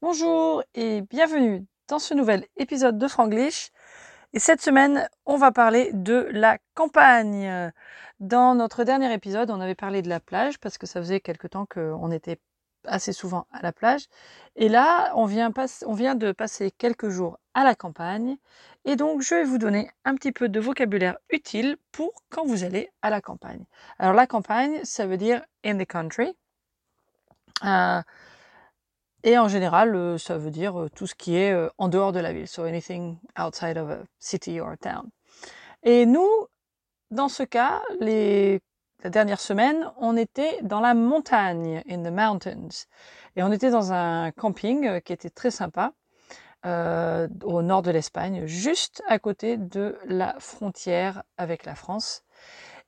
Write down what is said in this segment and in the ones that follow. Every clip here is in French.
Bonjour et bienvenue dans ce nouvel épisode de Franglish. Et cette semaine, on va parler de la campagne. Dans notre dernier épisode, on avait parlé de la plage parce que ça faisait quelque temps qu'on était assez souvent à la plage. Et là, on vient, de passer quelques jours à la campagne. Et donc, je vais vous donner un petit peu de vocabulaire utile pour quand vous allez à la campagne. Alors, la campagne, ça veut dire in the country. Euh, et en général, euh, ça veut dire euh, tout ce qui est euh, en dehors de la ville. So anything outside of a city or a town. Et nous, dans ce cas, les, la dernière semaine, on était dans la montagne, in the mountains. Et on était dans un camping qui était très sympa, au nord de l'Espagne, juste à côté de la frontière avec la France.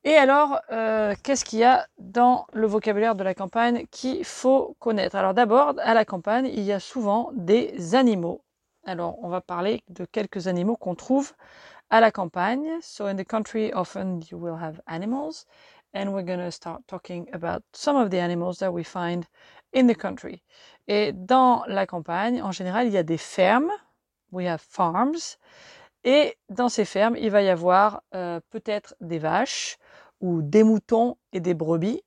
Et alors, euh, qu'est-ce qu'il y a dans le vocabulaire de la campagne qu'il faut connaître? Alors d'abord, à la campagne, il y a souvent des animaux. Alors, on va parler de quelques animaux qu'on trouve à la campagne. So in the country, often you will have animals. And we're going to start talking about some of the animals that we find in the country. Et dans la campagne, en général, il y a des fermes. We have farms. Et dans ces fermes, il va y avoir euh, peut-être des vaches ou des moutons et des brebis.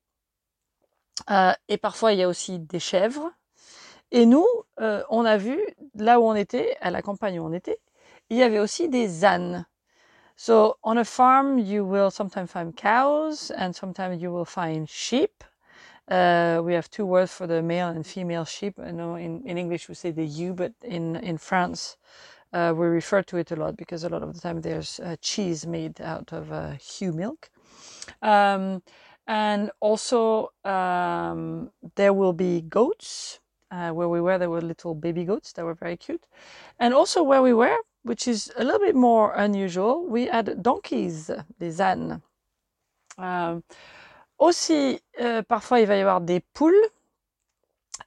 Euh, et parfois, il y a aussi des chèvres. Et nous, euh, on a vu, là où on était, à la campagne où on était, il y avait aussi des ânes. So on a farm, you will sometimes find cows and sometimes you will find sheep. Uh, we have two words for the male and female sheep. I know in, in English we say the ewe, but in, in France uh, we refer to it a lot because a lot of the time there's uh, cheese made out of ewe milk. Um, and also um, there will be goats. Uh, where we were, there were little baby goats that were very cute. And also where we were, which is a little bit more unusual, we had donkeys, des ânes. Euh, aussi, euh, parfois, il va y avoir des poules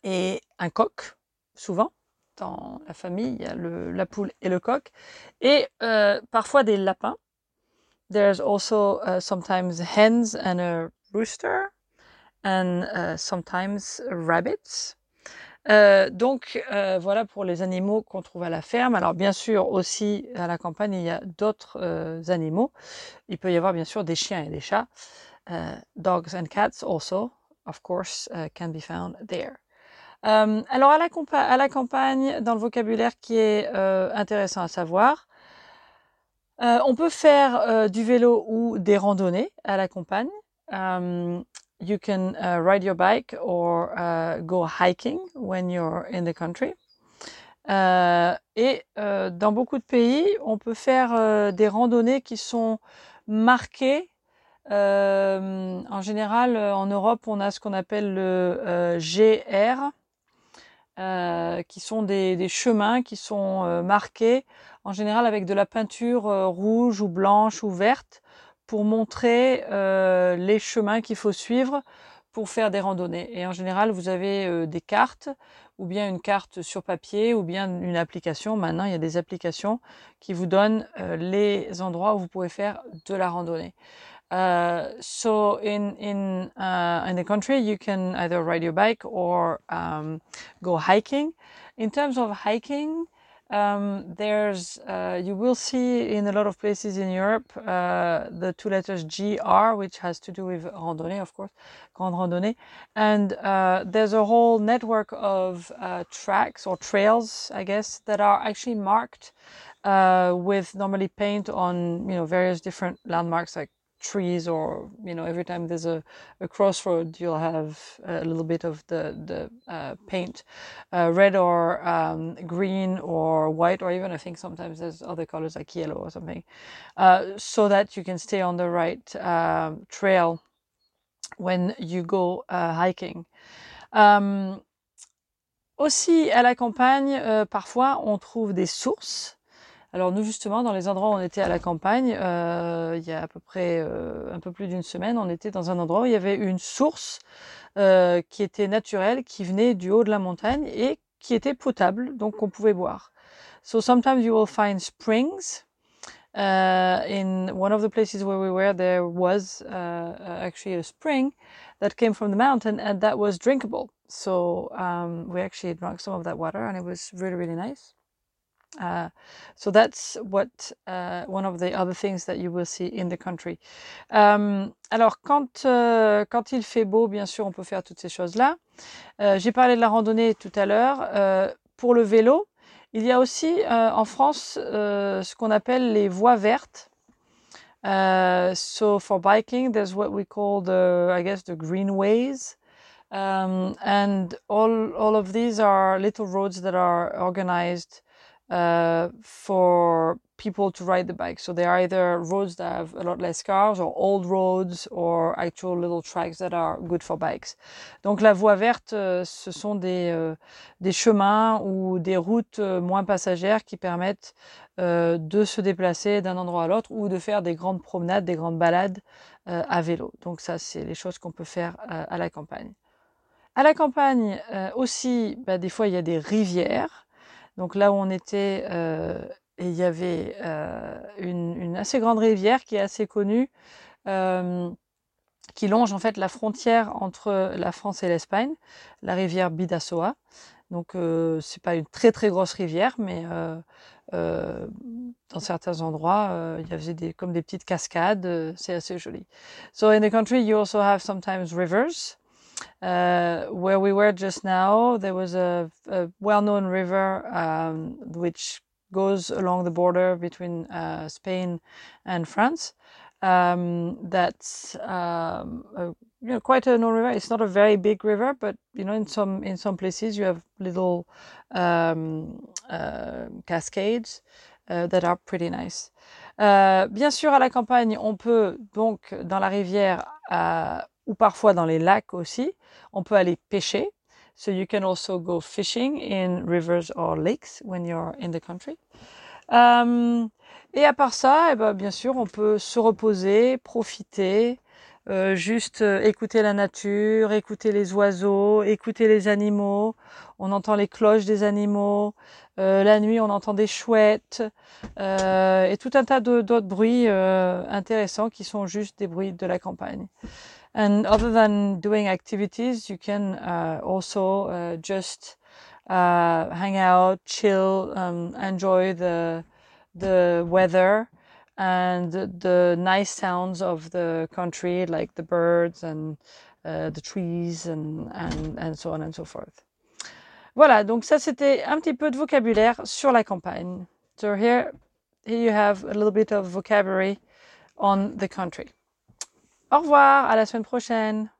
et un coq, souvent. Dans la famille, il y a la poule et le coq. Et euh, parfois des lapins. There's also uh, sometimes hens and a rooster. And uh, sometimes rabbits. Euh, donc euh, voilà pour les animaux qu'on trouve à la ferme. Alors bien sûr aussi à la campagne il y a d'autres euh, animaux. Il peut y avoir bien sûr des chiens et des chats. Dogs and cats also, of course, uh, can be found there. Alors à la, campagne, dans le vocabulaire qui est intéressant à savoir, euh, on peut faire du vélo ou des randonnées à la campagne. Um, you can uh, ride your bike or uh, go hiking when you're in the country. Euh, et euh, dans beaucoup de pays, on peut faire euh, des randonnées qui sont marquées. Euh, en général, euh, en Europe, on a ce qu'on appelle le GR, qui sont des, chemins qui sont marqués, en général avec de la peinture rouge ou blanche ou verte, pour montrer euh, les chemins qu'il faut suivre pour faire des randonnées. Et en général, vous avez euh, des cartes, ou bien une carte sur papier, ou bien une application. Maintenant, il y a des applications qui vous donnent euh, les endroits où vous pouvez faire de la randonnée. Uh, so in in uh, in the country, you can either ride your bike or um, go hiking. In terms of hiking, Um, there's, uh, you will see in a lot of places in Europe uh, the two letters GR, which has to do with randonnée, of course, grande randonnée. And uh, there's a whole network of uh, tracks or trails, I guess, that are actually marked uh, with normally paint on, you know, various different landmarks like trees or you know every time there's a, a crossroad you'll have a little bit of the the uh, paint. Uh, red or um, green or white or even i think sometimes there's other colors like yellow or something uh, so that you can stay on the right um, trail when you go uh, hiking. Um, aussi à la campagne euh, parfois on trouve des sources Alors nous justement, dans les endroits où on était à la campagne, euh, il y a à peu près euh, un peu plus d'une semaine, on était dans un endroit où il y avait une source euh, qui était naturelle, qui venait du haut de la montagne et qui était potable, donc on pouvait boire. So sometimes you will find springs uh, in one of the places where we were, there was uh, actually a spring that came from the mountain and that was drinkable. So um, we actually drank some of that water and it was really, really nice. Uh, so that's what uh, one of the other things that you will see in the country. Um, alors quand euh, quand il fait beau, bien sûr, on peut faire toutes ces choses-là. Euh, J'ai parlé de la randonnée tout à l'heure. Euh, pour le vélo, il y a aussi en France ce qu'on appelle les voies vertes. Uh, so for biking, there's what we call the, I guess, the greenways. Um, and all, all of these are little roads that are organized uh, for people to ride the bike. So they are either roads that have a lot less cars or old roads or actual little tracks that are good for bikes. Donc la voie verte, euh, ce sont des, euh, des chemins ou des routes euh, moins passagères qui permettent de se déplacer d'un endroit à l'autre ou de faire des grandes promenades, des grandes balades à vélo. Donc ça, c'est les choses qu'on peut faire à la campagne. À la campagne aussi, bah, des fois, il y a des rivières. Donc là où on était, et il y avait euh, une, une, assez grande rivière qui est assez connue, euh, qui longe en fait la frontière entre la France et l'Espagne, la rivière Bidassoa. Donc euh, c'est pas une très très grosse rivière, mais euh, euh, dans certains endroits, euh, il y avait des, comme des petites cascades. c'est assez joli. So in the country, you also have sometimes rivers. Uh, where we were just now, there was a, a well-known river um, which goes along the border between uh, Spain and France. Um, that's um, a, you know quite a known river. It's not a very big river, but you know in some in some places you have little um, uh, cascades uh, that are pretty nice. Euh, bien sûr, à la campagne, on peut donc dans la rivière euh, ou parfois dans les lacs aussi, on peut aller pêcher. So you can also go fishing in rivers or lakes when you're in the country. Um, et à part ça, eh ben, bien sûr, on peut se reposer, profiter, euh, juste euh, écouter la nature, écouter les oiseaux, écouter les animaux. On entend les cloches des animaux. Euh, la nuit, on entend des chouettes euh, et tout un tas d'autres bruits euh, intéressants qui sont juste des bruits de la campagne. And other than doing activities, you can uh, also uh, just uh, hang out, chill, um, enjoy the the weather and the nice sounds of the country, like the birds and uh, the trees and, and, and so on and so forth. Voilà, donc ça c'était un petit peu de vocabulaire sur la campagne. So here, here you have a little bit of vocabulary on the country. Au revoir, à la semaine prochaine.